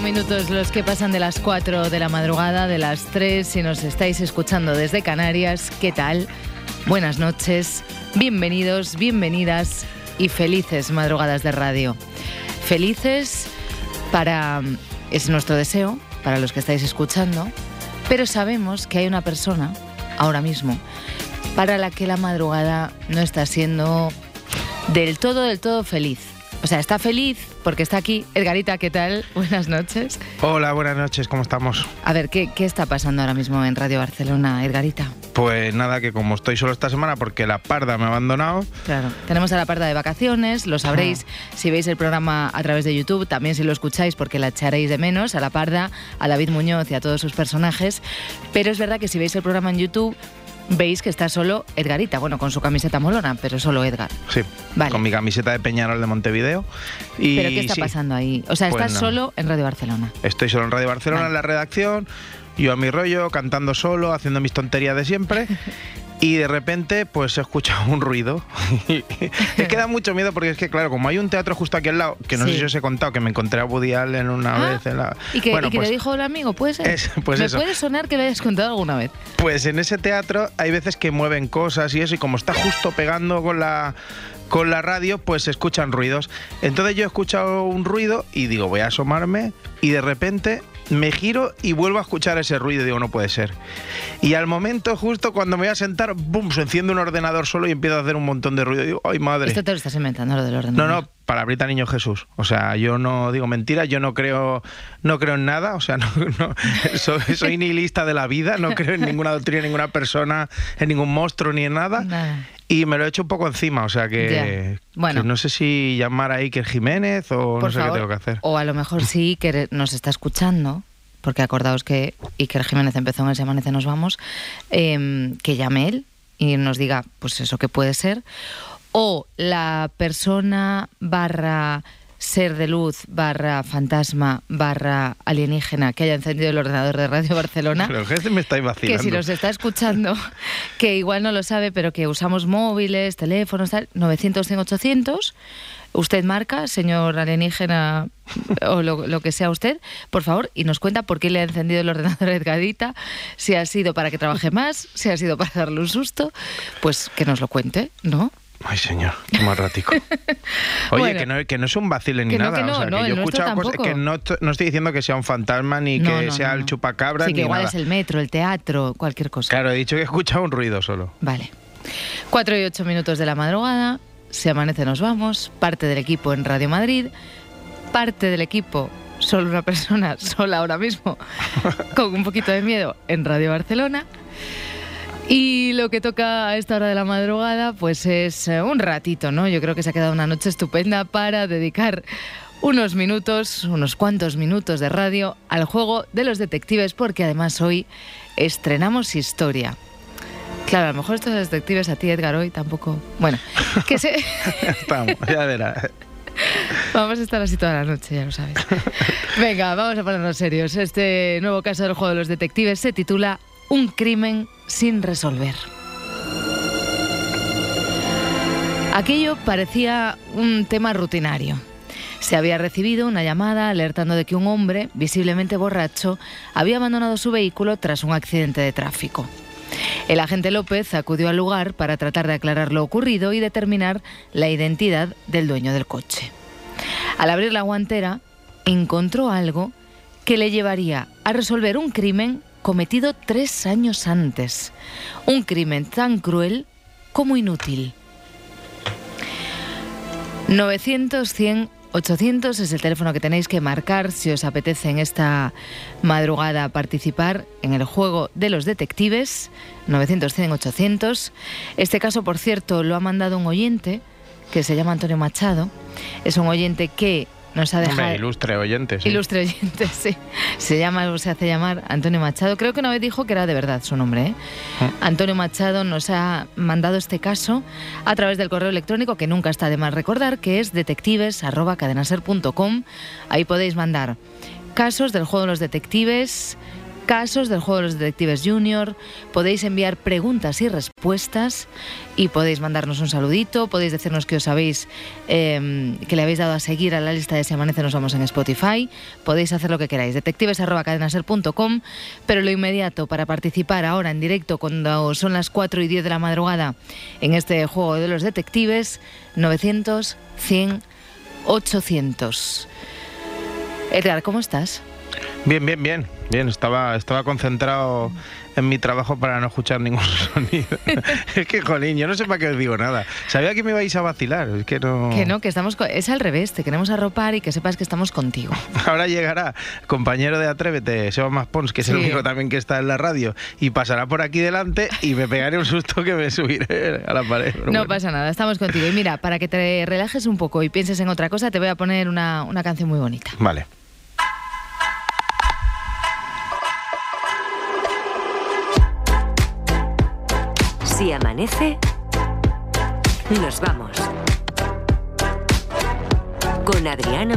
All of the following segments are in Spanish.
Minutos los que pasan de las cuatro de la madrugada, de las tres, si nos estáis escuchando desde Canarias, ¿qué tal? Buenas noches, bienvenidos, bienvenidas y felices madrugadas de radio. Felices para, es nuestro deseo, para los que estáis escuchando, pero sabemos que hay una persona, ahora mismo, para la que la madrugada no está siendo del todo, del todo feliz. O sea, está feliz porque está aquí. Edgarita, ¿qué tal? Buenas noches. Hola, buenas noches, ¿cómo estamos? A ver, ¿qué, ¿qué, está pasando ahora mismo en Radio Barcelona, Edgarita? Pues nada, que como estoy solo esta semana porque la Parda me ha abandonado. Claro, tenemos a la Parda de vacaciones, lo sabréis si veis el programa a través de YouTube, también si lo escucháis porque la echaréis de menos, a la Parda, a David Muñoz y a todos sus personajes. Pero es verdad que si veis el programa en YouTube veis que está solo Edgarita, bueno, con su camiseta molona, pero solo Edgar. Sí, con mi camiseta de Peñarol de Montevideo. Y ¿Pero qué está pasando ahí? O sea, estás solo en Radio Barcelona. Estoy solo en Radio Barcelona, en la redacción, yo a mi rollo, cantando solo, haciendo mis tonterías de siempre. y de repente pues se escucha un ruido. es que da mucho miedo porque es que, claro, como hay un teatro justo aquí al lado, que no sé si os he contado, que me encontré a Woody Allen una ah, vez. En la... ¿Y que, bueno, le pues dijo el amigo? ¿Puede ser? pues ¿Me puede sonar que lo hayas contado alguna vez? Pues en ese teatro hay veces que mueven cosas y eso, y como está justo pegando con la con la radio pues se escuchan ruidos. Entonces yo he escuchado un ruido y digo, voy a asomarme y de repente me giro y vuelvo a escuchar ese ruido y digo, no puede ser. Y al momento, justo cuando me voy a sentar, ¡bum! Se enciende un ordenador solo y empiezo a hacer un montón de ruido. Y digo, ¡ay, madre! Esto te lo estás inventando, lo del ordenador. No, no, palabrita niño Jesús. O sea, yo no digo mentiras, yo no creo, no creo en nada, o sea, no, soy, soy, nihilista de la vida, no creo en ninguna doctrina, en ninguna persona, en ningún monstruo ni en nada. Y me lo he hecho un poco encima, o sea que, bueno. no sé si llamar a Iker Jiménez o no sé qué tengo que hacer. O a lo mejor sí que nos está escuchando, porque acordaos que Iker Jiménez empezó en Amanece Nos Vamos, em, que llame él y nos diga, pues eso que puede ser o la persona barra ser de luz barra fantasma barra alienígena que haya encendido el ordenador de Radio Barcelona. que me estáis vacilando. Que si nos está escuchando, que igual no lo sabe, pero que usamos móviles, teléfonos, tal, 900, 800. Usted marca, señor alienígena, o lo, que sea usted, por favor, y nos cuenta por qué le ha encendido el ordenador Edgadita, si ha sido para que trabaje más, si ha sido para darle un susto, pues que nos lo cuente, ¿no? Ay, señor, qué más ratico. Oye, que, no, que no es un vacile ni nada. o sea, que yo he escuchado cosas que no, no, estoy diciendo que sea un fantasma ni que sea el chupacabra. Sí, que igual es el metro, el teatro, cualquier cosa. Claro, he dicho que he escuchado un ruido solo. Vale. Cuatro y ocho minutos de la madrugada, se amanece, nos vamos. Parte del equipo en Radio Madrid, parte del equipo, solo una persona, sola ahora mismo, con un poquito de miedo en Radio Barcelona. Y lo que toca a esta hora de la madrugada, pues es eh, un ratito, ¿no? Yo creo que se ha quedado una noche estupenda para dedicar unos minutos, unos cuantos minutos de radio al juego de los detectives, porque además hoy estrenamos historia. Claro, a lo mejor estos detectives a ti, Edgar, hoy tampoco. Bueno, que se. Estamos, ya verás. Vamos a estar así toda la noche, ya lo sabes. Venga, vamos a ponernos serios. Este nuevo caso del juego de los detectives se titula Un crimen sin resolver. Aquello parecía un tema rutinario. Se había recibido una llamada alertando de que un hombre, visiblemente borracho, había abandonado su vehículo tras un accidente de tráfico. El agente López acudió al lugar para tratar de aclarar lo ocurrido y determinar la identidad del dueño del coche. Al abrir la guantera, encontró algo que le llevaría a resolver un crimen cometido tres años antes. Un crimen tan cruel como inútil. 900, 100, 800 es el teléfono que tenéis que marcar si os apetece en esta madrugada participar en el juego de los detectives. 900, 100, 800. Este caso, por cierto, lo ha mandado un oyente que se llama Antonio Machado. Es un oyente que nos ha dejado... ilustre oyente, sí. Ilustre oyente, sí. Se llama o se hace llamar Antonio Machado. Creo que una vez dijo que era de verdad su nombre. ¿eh? Mm. Antonio Machado nos ha mandado este caso a través del correo electrónico que nunca está de más recordar, que es detectives.cadenaser.com. Ahí podéis mandar casos del juego de los detectives casos del juego de los detectives junior, podéis enviar preguntas y respuestas y podéis mandarnos un saludito, podéis decirnos que os habéis, em, que le habéis dado a seguir a la lista de Si Amanece Nos Vamos en Spotify, podéis hacer lo que queráis, detectives.cadenaser.com, pero lo inmediato para participar ahora en directo cuando son las 4 y 10 de la madrugada en este juego de los detectives, 900, 100, 800. Edgar, ¿cómo estás? Bien, bien, bien. Bien, estaba, estaba concentrado en mi trabajo para no escuchar ningún sonido. es que, jolín, yo no sé para qué os digo nada. Sabía que me ibais a vacilar, es que no... Que no, que estamos... Es al revés, te queremos arropar y que sepas que estamos contigo. Ahora llegará compañero de Atrévete, Seba Maspons, que es el único también que está en la radio, y pasará por aquí delante y me pegaré un susto que me subiré a la pared. No pasa nada, estamos contigo. Y mira, para que te relajes un poco y pienses en otra cosa, te voy a poner una, una canción muy bonita. Vale. Si amanece, nos vamos. Con Adriana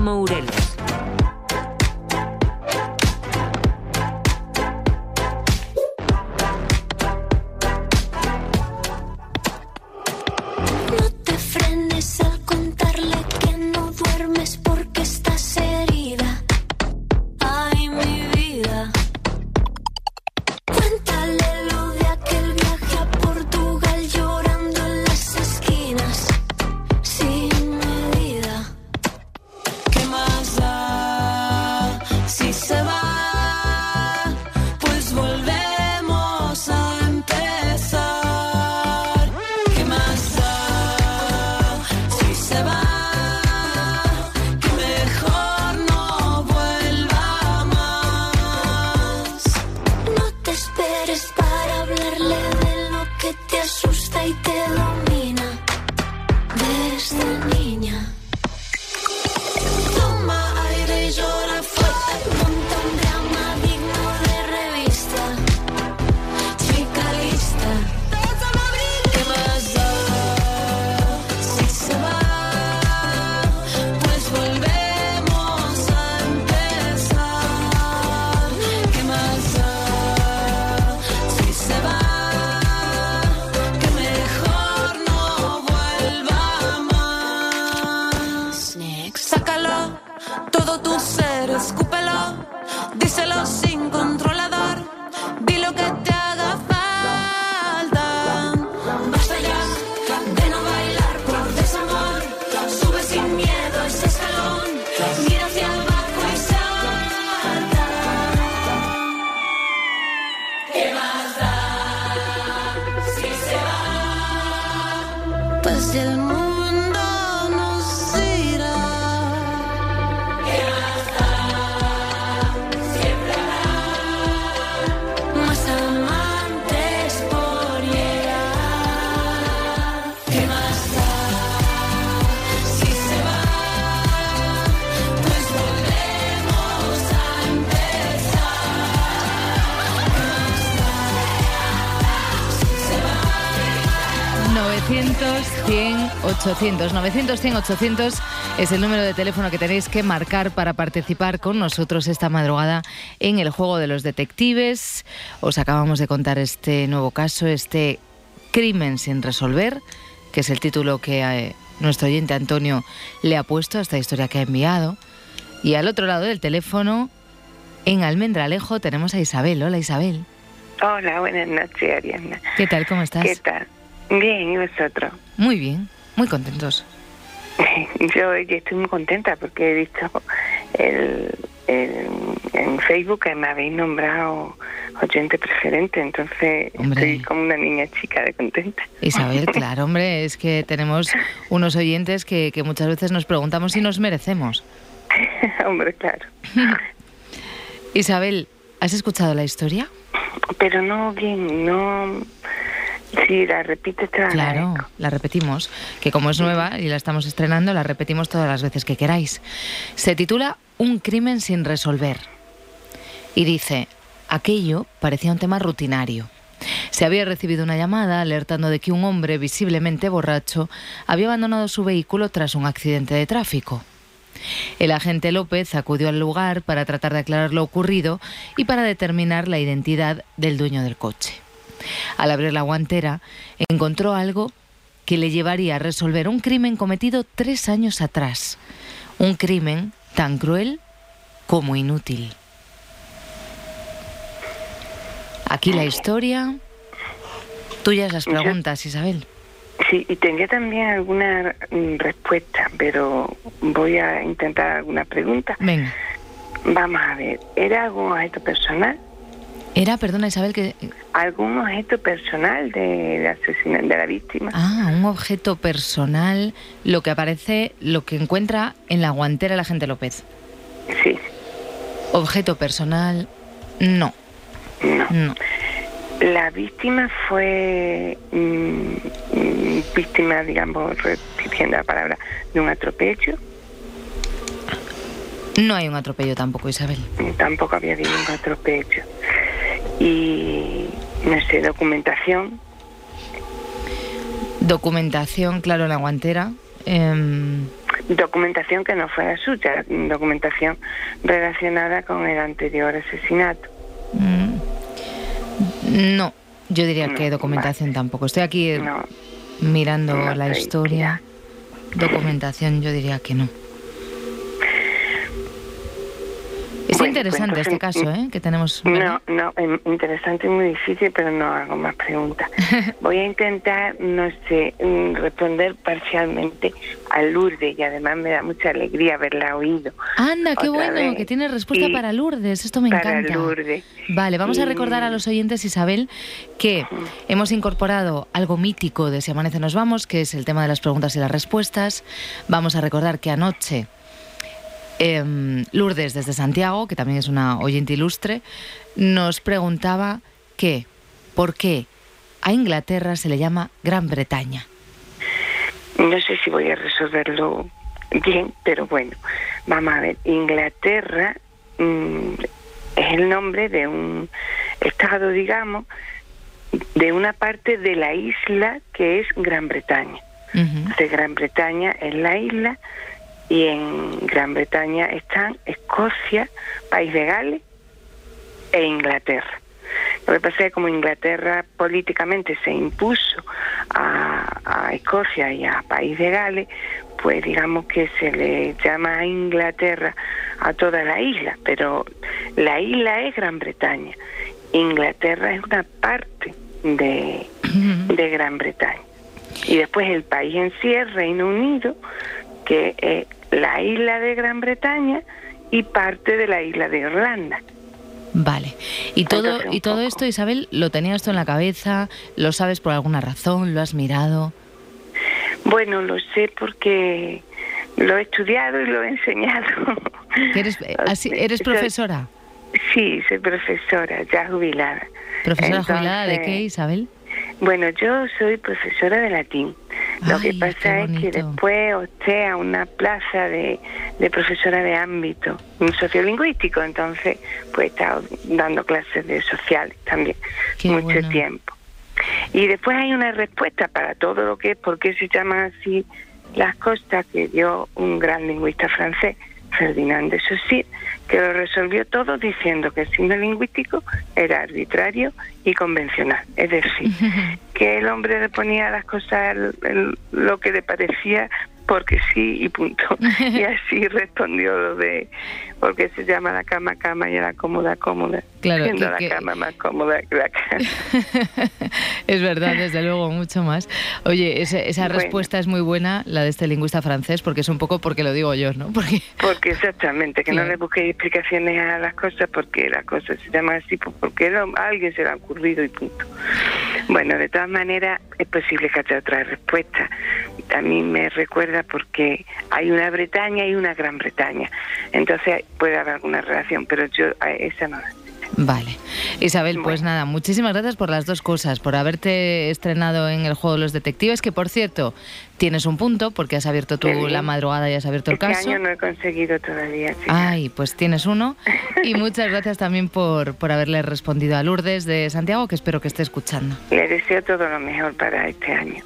Mourelos. ...800, 900, 100, 800 es el número de teléfono que tenéis que marcar para participar con nosotros esta madrugada en el juego de los detectives. Os acabamos de contar este nuevo caso, este crimen sin resolver, que es el título que eh, nuestro oyente Antonio le ha puesto a esta historia que ha enviado. Y al otro lado del teléfono, en Almendralejo, tenemos a Isabel. Hola Isabel. Hola, buenas noches, Ariana. ¿Qué tal? ¿Cómo estás? ¿Qué tal? Bien, ¿y vosotros? Muy bien. Muy contentos. Yo, estoy muy contenta porque he visto el, en Facebook que me habéis nombrado oyente preferente, entonces estoy como una niña chica de contenta. Isabel, claro, hombre, es que tenemos unos oyentes que, que muchas veces nos preguntamos si nos merecemos. hombre, claro. Isabel, ¿has escuchado la historia? Pero no bien, no Sí, la repite Claro, la repetimos, que como es nueva y la estamos estrenando, la repetimos todas las veces que queráis. Se titula Un crimen sin resolver. Y dice, aquello parecía un tema rutinario. Se había recibido una llamada alertando de que un hombre visiblemente borracho había abandonado su vehículo tras un accidente de tráfico. El agente López acudió al lugar para tratar de aclarar lo ocurrido y para determinar la identidad del dueño del coche. Al abrir la guantera, encontró algo que le llevaría a resolver un crimen cometido tres años atrás. Un crimen tan cruel como inútil. Aquí la historia. Tuyas las preguntas, Isabel. Sí, y tenía también alguna mm, respuesta, pero voy a intentar alguna pregunta. Venga. Vamos a ver, ¿era algún objeto personal? Era, perdona Isabel, que... ¿Algún objeto personal de, de, de la víctima? Ah, un objeto personal, lo que aparece, lo que encuentra en la guantera la gente López. Sí. Objeto personal, no. No. no. La víctima fue mm, mm, víctima, digamos, repitiendo la palabra, de un atropello. No hay un atropello tampoco, Isabel. Tampoco había habido un atropello. Y, no sé, documentación. Documentación, claro, la guantera. Em, documentación que no fuera suya, documentación relacionada con el anterior asesinato. Mm. No, yo diría que documentación tampoco. Estoy aquí mirando la historia. Documentación, yo diría que no. Es interesante este caso, ¿eh? Que tenemos. No, no, interesante y muy difícil, pero no hago más preguntas. Voy a intentar, no sé, mm, responder parcialmente a Lourdes y además me da mucha alegría haberla oído. Anda, qué bueno, que tiene respuesta para Lourdes, esto me para encanta. Lourdes. Vale, vamos a recordar a los oyentes, Isabel, que hemos incorporado algo mítico de Si Amanece Nos Vamos, que es el tema de las preguntas y las respuestas. Vamos a recordar que anoche Em, Lourdes desde Santiago, que también es una oyente ilustre, nos preguntaba qué, por qué a Inglaterra se le llama Gran Bretaña. No sé si voy a resolverlo bien, pero bueno, vamos a ver. Inglaterra mm, es el nombre de un estado, digamos, de una parte de la isla que es Gran Bretaña. De Gran Bretaña es la isla y en Gran Bretaña están Escocia, País de Gales e Inglaterra. Lo que pasa es que como Inglaterra políticamente se impuso a, Escocia y a País de Gales, pues digamos que se le llama a Inglaterra a toda la isla, pero la isla es Gran Bretaña. Inglaterra es una parte de, de Gran Bretaña. Y después el país en sí es Reino Unido, que es la isla de Gran Bretaña y parte de la isla de Irlanda. Vale. Y todo, y todo esto, Isabel, ¿lo tenías esto en la cabeza? ¿Lo sabes por alguna razón? ¿Lo has mirado? Bueno, lo sé porque lo he estudiado y lo he enseñado. ¿Eres, ¿eres profesora? Sí, soy profesora, ya jubilada. ¿Profesora jubilada de qué, Isabel? Bueno, yo soy profesora de latín. Lo que pasa es que después opté a una plaza de, profesora de ámbito sociolingüístico, entonces pues he estado dando clases de sociales también mucho tiempo. Y después hay una respuesta para todo lo que es, por qué se llaman así las costas, que dio un gran lingüista francés, Ferdinand de Saussure, que lo resolvió todo diciendo que el signo lingüístico era arbitrario y convencional. Es decir, que el hombre le ponía las cosas lo que le parecía porque sí y punto. y así respondió lo de porque se llama la cama cama y la cómoda cómoda. Claro, siendo la cama más cómoda que la cama. es verdad, desde luego, mucho más. Oye, esa, respuesta es muy buena, la de este lingüista francés, porque es un poco porque lo digo yo, ¿no? Porque, porque exactamente, que no le busquéis explicaciones a las cosas porque las cosas se llaman así, pues porque a alguien se le ha ocurrido y punto. Bueno, de todas maneras, es posible que haya otra respuesta. A mí me recuerda porque hay una Bretaña y una Gran Bretaña. Entonces puede haber alguna relación, pero yo a esa no Vale. Isabel, pues nada, muchísimas gracias por las dos cosas, por haberte estrenado en el juego de los detectives, que por cierto, tienes un punto porque has abierto tú la madrugada y has abierto el este caso. Este año no he conseguido todavía. Ay, pues tienes uno. Y muchas gracias también por, por haberle respondido a Lourdes de Santiago, que espero que esté escuchando. Le deseo todo lo mejor para este año.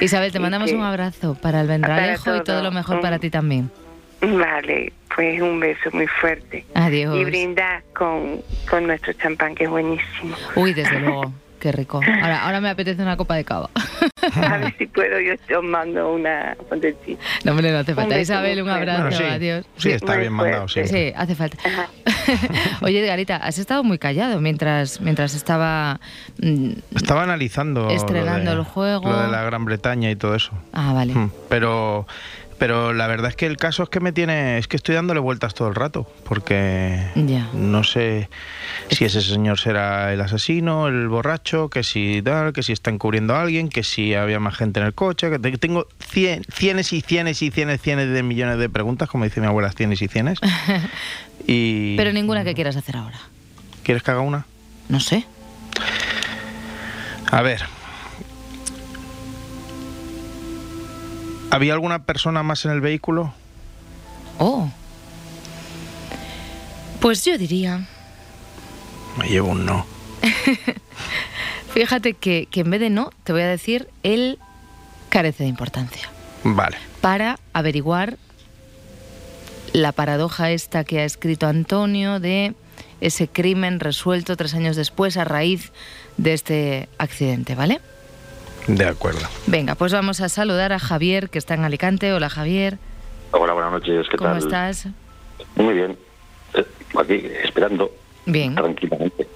Isabel, te mandamos un abrazo para el Vendralejo y todo lo mejor para ti también. Vale, pues un beso muy fuerte. Adiós. Y brindar con, con nuestro champán, que es buenísimo. Uy, desde luego. Qué rico. Ahora, ahora me apetece una copa de cava. A ver si puedo, yo te mando una pontecita. No, hombre, no hace falta. Isabel, un abrazo. Adiós. Sí, está bien mandado, sí. Sí, hace falta. Oye, Edgarita, has estado muy callado mientras, mientras estaba... Mm, estaba analizando... Estrenando el juego. Lo de la Gran Bretaña y todo eso. Ah, vale. Mm, pero pero la verdad es que el caso es que me tiene, es que estoy dándole vueltas todo el rato, porque no sé si ese señor será el asesino, el borracho, que si tal, que si está encubriendo a alguien, que si había más gente en el coche, que tengo cien, cienes y cienes y cienes, cienes de millones de preguntas, como dice mi abuela, cienes y cienes. y... Pero ninguna que quieras hacer ahora. ¿Quieres que haga una? No sé. A ver, ¿Había alguna persona más en el vehículo? Oh. Pues yo diría. Me llevo un no. Fíjate que, que en vez de no, te voy a decir, él carece de importancia. Vale. Para averiguar la paradoja esta que ha escrito Antonio de ese crimen resuelto tres años después a raíz de este accidente, ¿vale? De acuerdo. Venga, pues vamos a saludar a Javier, que está en Alicante. Hola, Javier. Hola, buenas noches. ¿Qué ¿Cómo tal? estás? Muy bien. Eh, aquí, esperando. Bien. Tranquilamente.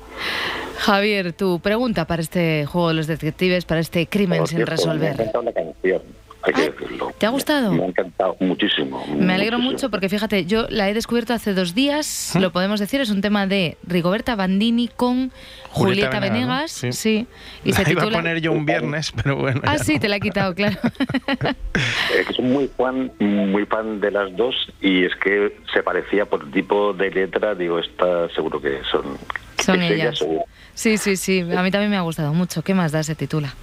Javier, tu pregunta para este juego de los detectives, para este crimen sin resolver. Me la canción hay que decirlo. ¿Te ha gustado? Me ha encantado muchísimo. Me alegro mucho porque fíjate, yo la he descubierto hace dos días, lo podemos decir, es un tema de Rigoberta Bandini con Julieta, Venegas. Sí. Y se titula... iba a poner yo un viernes, pero bueno. Ah, sí, te la he quitado, claro. es que soy muy fan, muy fan de las dos y es que se parecía por tipo de letra, digo, está seguro que son. Son ellas. sí, sí, sí. A mí también me ha gustado mucho. ¿Qué más da? Se titula.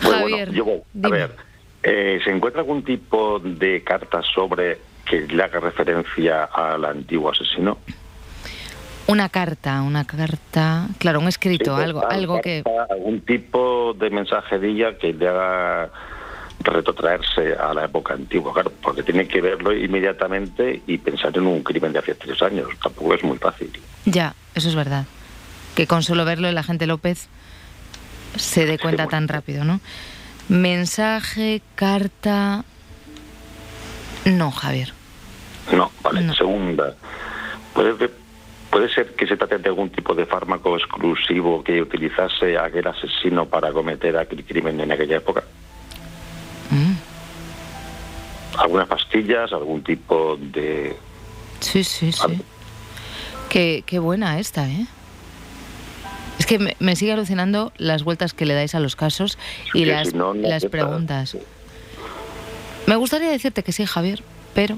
Javier. yo voy. A ver. Eh, ¿Se encuentra algún tipo de carta sobre que le haga referencia al antiguo asesino? Una carta, una carta, claro, un escrito, algo, algo que... Algún tipo de mensajería que le haga retrotraerse a la época antigua, claro, porque tiene que verlo inmediatamente y pensar en un crimen de hace tres años, tampoco es muy fácil. Ya, eso es verdad, que con solo verlo el agente López se dé cuenta tan rápido, ¿no? Mensaje, carta. No, Javier. No, vale. Segunda. ¿Puede, ¿Puede ser que se trate de algún tipo de fármaco exclusivo que utilizase aquel asesino para cometer aquel crimen en aquella época? Mm. ¿Algunas pastillas? ¿Algún tipo de.? Sí, sí, sí. Qué, qué buena esta, ¿eh? Es que me, sigue alucinando las vueltas que le dais a los casos y las, las preguntas. Me gustaría decirte que sí, Javier, pero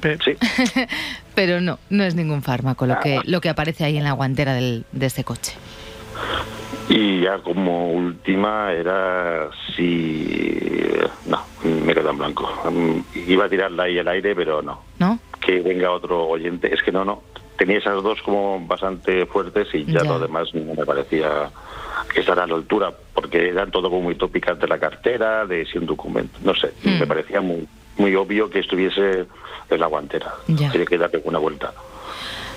pero no, no es ningún fármaco lo que lo que aparece ahí en la guantera del, de este coche. Y ya como última era si no, me quedo en blanco. Iba a tirarla ahí al aire, pero no. ¿No? Que venga otro oyente, es que no, no tenía esas dos como bastante fuertes y ya, lo demás no me parecía que estará a la altura, porque eran todo como muy tópicas de la cartera, de si un documento, no sé, me parecía muy muy obvio que estuviese en la guantera. Tiene que darle una vuelta.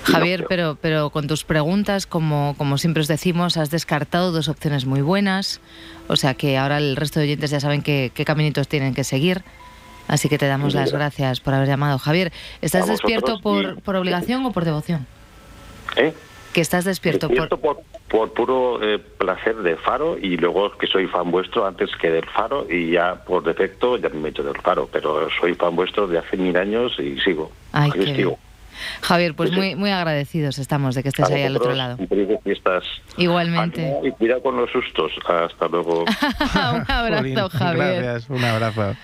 Javier, pero, pero con tus preguntas, como, como siempre os decimos, has descartado dos opciones muy buenas. O sea que ahora el resto de oyentes ya saben qué, qué caminitos tienen que seguir. Así que te damos las gracias por haber llamado. Javier, ¿estás despierto por, por obligación o por devoción? ¿Eh? Que estás despierto, por... por... puro eh, placer de Faro y luego que soy fan vuestro antes que del Faro y ya por defecto ya me he hecho del Faro, pero soy fan vuestro de hace mil años y sigo. Ay, qué Javier, pues muy muy agradecidos estamos de que estés ahí al otro lado. Igualmente. y cuidado con los sustos. Hasta luego. un abrazo, Javier. Gracias, un abrazo.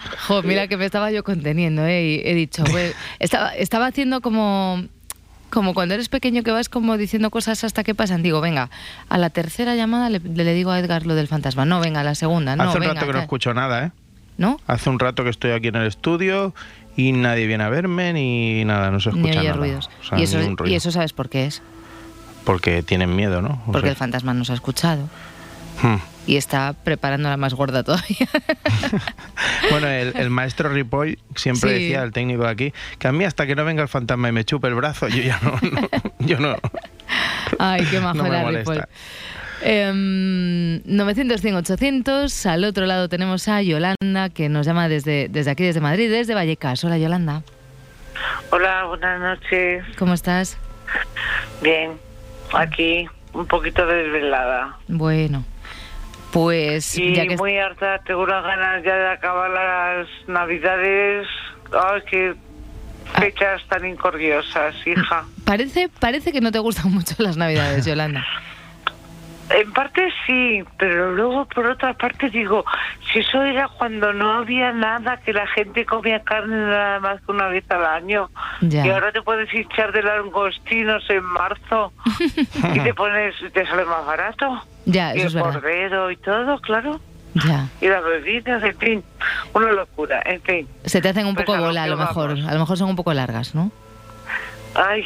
mira que me estaba yo conteniendo, ¿eh? Y he dicho, pues, estaba, estaba haciendo como como cuando eres pequeño que vas como diciendo cosas hasta que pasan. Digo, venga, a la tercera llamada le, digo a Edgar lo del fantasma. No, venga, a la segunda. No, Hace un rato que no escucho nada, ¿eh? ¿No? Hace un rato que estoy aquí en el estudio y nadie viene a verme ni nada, no se escucha ni oye nada. ruidos. ¿Y, eso, ¿Y eso sabes por qué es? Porque tienen miedo, ¿no? Porque el fantasma nos ha escuchado. Hmm. Y está preparando la más gorda todavía. bueno, el, maestro Ripoll siempre decía, el técnico de aquí, que a mí hasta que no venga el fantasma y me chupe el brazo, yo ya no, yo no. Ay, qué majo era Ripoll. 900, 800. Al otro lado tenemos a Yolanda, que nos llama desde, desde aquí, desde Madrid, desde Vallecas. Hola, Yolanda. Hola, buenas noches. ¿Cómo estás? Bien, aquí un poquito desvelada. Bueno, pues... Y ya que... muy harta, tengo unas ganas ya de acabar las navidades. Ay, qué ah. fechas tan incordiosas, hija. Parece, parece que no te gustan mucho las navidades, Yolanda. En parte sí, pero luego por otra parte digo, si eso era cuando no había nada, que la gente comía carne nada más que una vez al año, y ahora te puedes echar de langostinos en marzo y te pones, te sale más barato. Ya, y el cordero y todo, claro. Ya. Y las bebidas, en fin, una locura, en fin. Se te hacen un pues poco bola a lo mejor, a lo mejor son un poco largas, ¿no? Ay,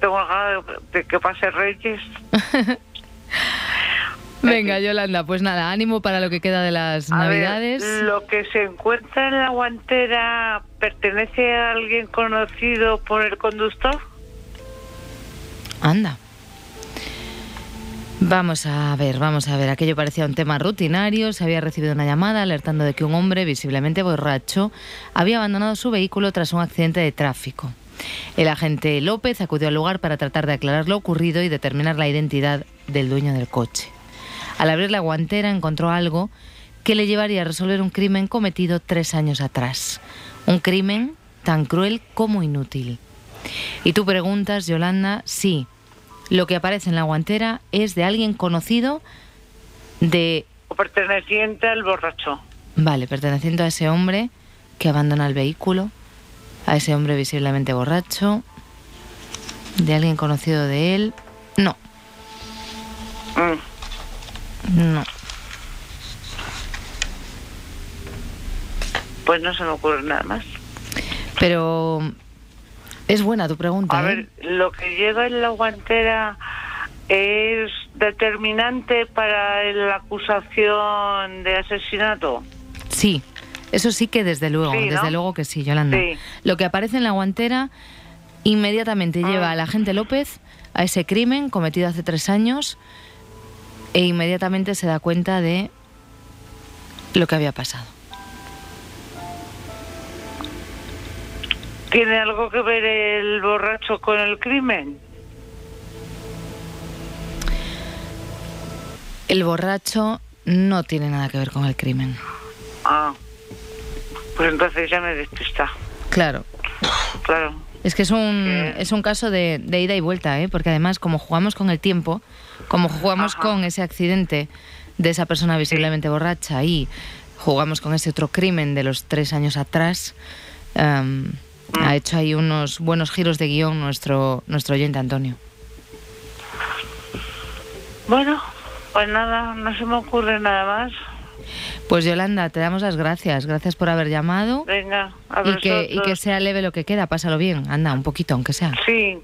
tengo ganas de que pase Reyes. Venga, Yolanda, pues nada, ánimo para lo que queda de las Navidades. lo que se encuentra en la guantera pertenece a alguien conocido por el conductor. Anda. Vamos a ver, vamos a ver. Aquello parecía un tema rutinario. Se había recibido una llamada alertando de que un hombre visiblemente borracho había abandonado su vehículo tras un accidente de tráfico. El agente López acudió al lugar para tratar de aclarar lo ocurrido y determinar la identidad del dueño del coche. Al abrir la guantera encontró algo que le llevaría a resolver un crimen cometido tres años atrás. Un crimen tan cruel como inútil. Y tú preguntas, Yolanda, sí, lo que aparece en la guantera es de alguien conocido de... O perteneciente al borracho. Vale, perteneciente a ese hombre que abandona el vehículo, a ese hombre visiblemente borracho, de alguien conocido de él. No. Mm. No. Pues no se me ocurre nada más. Pero es buena tu pregunta. A ¿eh? ver, lo que lleva en la guantera es determinante para la acusación de asesinato. Sí, eso sí que desde luego, desde luego que sí, Yolanda. Lo que aparece en la guantera inmediatamente lleva ah. a la agente López a ese crimen cometido hace tres años e inmediatamente se da cuenta de lo que había pasado. ¿Tiene algo que ver el borracho con el crimen? El borracho no tiene nada que ver con el crimen. Ah, pues entonces ya me despista. Claro. Claro. Es que es un, es un caso de, de, ida y vuelta, ¿eh? porque además como jugamos con el tiempo, como jugamos con ese accidente de esa persona visiblemente borracha y jugamos con ese otro crimen de los tres años atrás, em, ha hecho ahí unos buenos giros de guion nuestro, nuestro oyente Antonio. Bueno, pues nada, no se me ocurre nada más. Pues Yolanda, te damos las gracias. Gracias por haber llamado. Venga, a y que, y que sea leve lo que queda, pásalo bien. Anda, un poquito, aunque sea. Sí,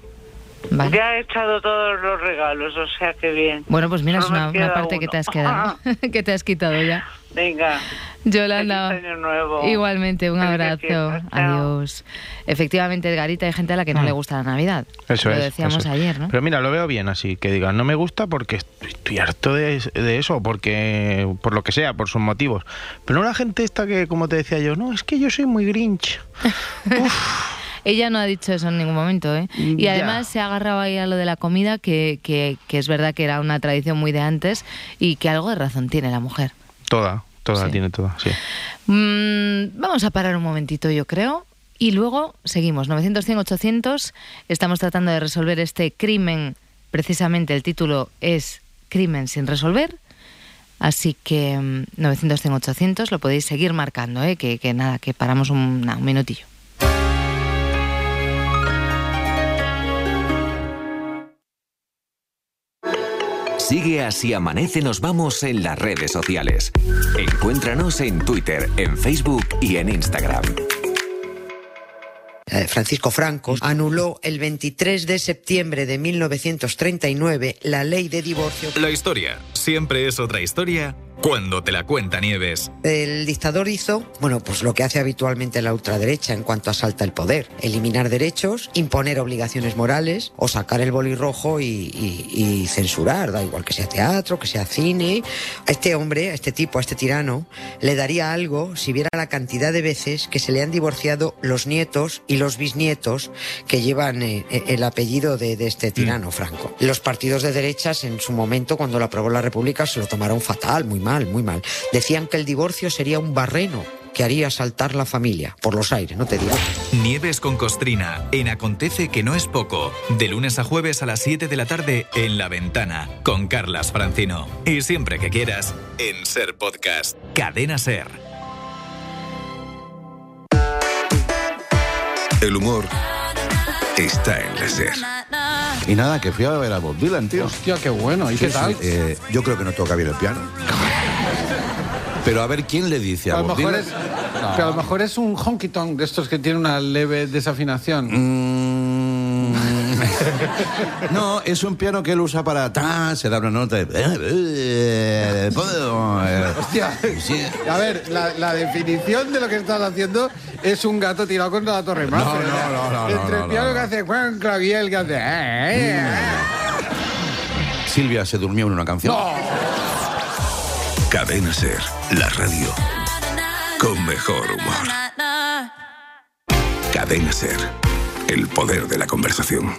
ya he echado todos los regalos, o sea que bien. Bueno, pues mira, es una, parte que te has quedado, que te has quitado ya. Venga. Yolanda. Año nuevo. Igualmente, un abrazo. Adiós. Efectivamente, Edgarita, hay gente a la que no le mm. gusta la Navidad. Eso lo es. decíamos ayer, ¿no? Pero mira, lo veo bien así, que digan, no me gusta porque estoy harto de, de eso, porque por lo que sea, por sus motivos. Pero no la gente esta que, como te decía yo, no, es que yo soy muy grinch. Uf. Ella no ha dicho eso en ningún momento, ¿eh? Y además se ha agarrado ahí a lo de la comida, que, que, es verdad que era una tradición muy de antes y que algo de razón tiene la mujer. Toda, toda, tiene toda, sí. Mm, vamos a parar un momentito, yo creo. Y luego seguimos, 900, 100, 800. Estamos tratando de resolver este crimen. Precisamente el título es Crimen sin resolver. Así que 900, 100, 800 lo podéis seguir marcando, ¿eh? que, que nada, que paramos un, un minutillo. Sigue así amanece nos vamos en las redes sociales. Encuéntranos en Twitter, en Facebook y en Instagram. Eh, Francisco Franco, anuló el 23 de septiembre de 1939 la ley de divorcio. La historia siempre es otra historia cuando te la cuenta Nieves. El dictador hizo, bueno, pues lo que hace habitualmente la ultraderecha en cuanto asalta el poder. Eliminar derechos, imponer obligaciones morales o sacar el boli rojo y, censurar, da igual que sea teatro, que sea cine. A este hombre, a este tipo, a este tirano, le daría algo si viera la cantidad de veces que se le han divorciado los nietos y los bisnietos que llevan eh, eh, el apellido de, de este tirano, Franco. Los partidos de derechas en su momento, cuando lo aprobó la República, se lo tomaron fatal, muy mal mal, muy mal. Decían que el divorcio sería un barreno que haría saltar la familia por los aires, no te digo. Nieves con Costrina, en Acontece que no es poco, de lunes a jueves a las 7 de la tarde en La Ventana, con Carlas Francino. Y siempre que quieras, en Ser Podcast, Cadena Ser. El humor está en la Ser. Y nada, que fui a ver a Bob Dylan, tío. Hostia, qué bueno. ¿Y qué tal? Eh, yo creo que no toca bien el piano. Pero a ver quién le dice a, Bob Dylan. Es, Pero a lo mejor es un honky tonk de estos que tiene una leve desafinación. Mm. no, es un piano que él usa para. se da una nota de. Eh, eh, Hostia. A ver, la, definición de lo que estás haciendo es un gato tirado contra la torre más. No, no, no, Entre el piano que hace Juan Claviel que hace. Eh, Silvia se durmió en una canción. Cadena Ser, la radio con mejor humor. Cadena Ser, el poder de la conversación.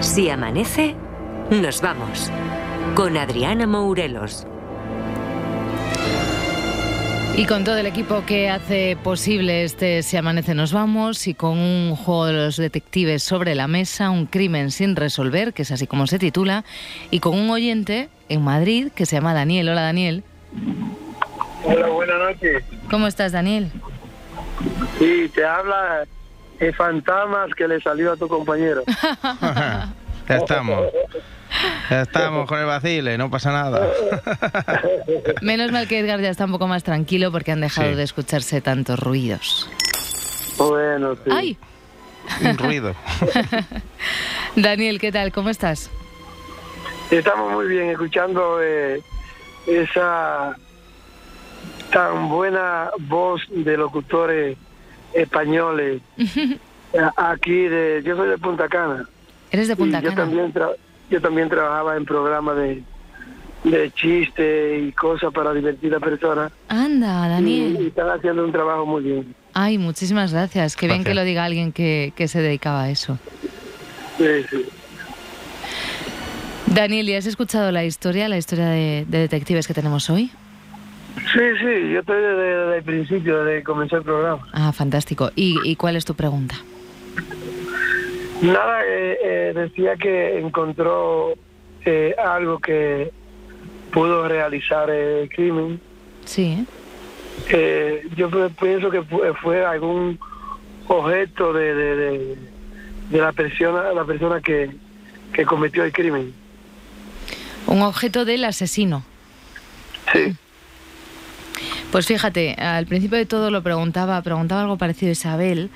Si amanece, nos vamos. Con Adriana Mourelos. Y con todo el equipo que hace posible este Si Amanece Nos Vamos y con un juego de los detectives sobre la mesa, un crimen sin resolver, que es así como se titula, y con un oyente en Madrid que se llama Daniel. Hola Daniel. Hola, buenas noches. ¿Cómo estás Daniel? Sí, te habla el fantasmas que le salió a tu compañero. ya estamos. Ya estamos con el vacile, no pasa nada. Menos mal que Edgar ya está un poco más tranquilo porque han dejado de escucharse tantos ruidos. Bueno, sí. ¡Ay! Un ruido. Daniel, ¿qué tal? ¿Cómo estás? Estamos muy bien escuchando eh, esa tan buena voz de locutores españoles aquí de yo soy de Punta Cana. ¿Eres de Punta Cana? Yo también yo también trabajaba en programas de, de chiste y cosas para divertir a personas. Anda, Daniel. Y, están haciendo un trabajo muy bien. Ay, muchísimas gracias. Qué bien que lo diga alguien que, que se dedicaba a eso. Sí, sí. Daniel, ¿y has escuchado la historia, la historia de, detectives que tenemos hoy? Sí, sí, yo estoy desde, el principio, desde que comencé el programa. Ah, fantástico. ¿Y, y cuál es tu pregunta? Nada, eh, eh, decía que encontró eh, algo que pudo realizar el crimen. Sí. yo pienso que fue, algún objeto de, de, la persona, la persona que, que cometió el crimen. Un objeto del asesino. Sí. Pues fíjate, al principio de todo lo preguntaba, preguntaba algo parecido a Isabel.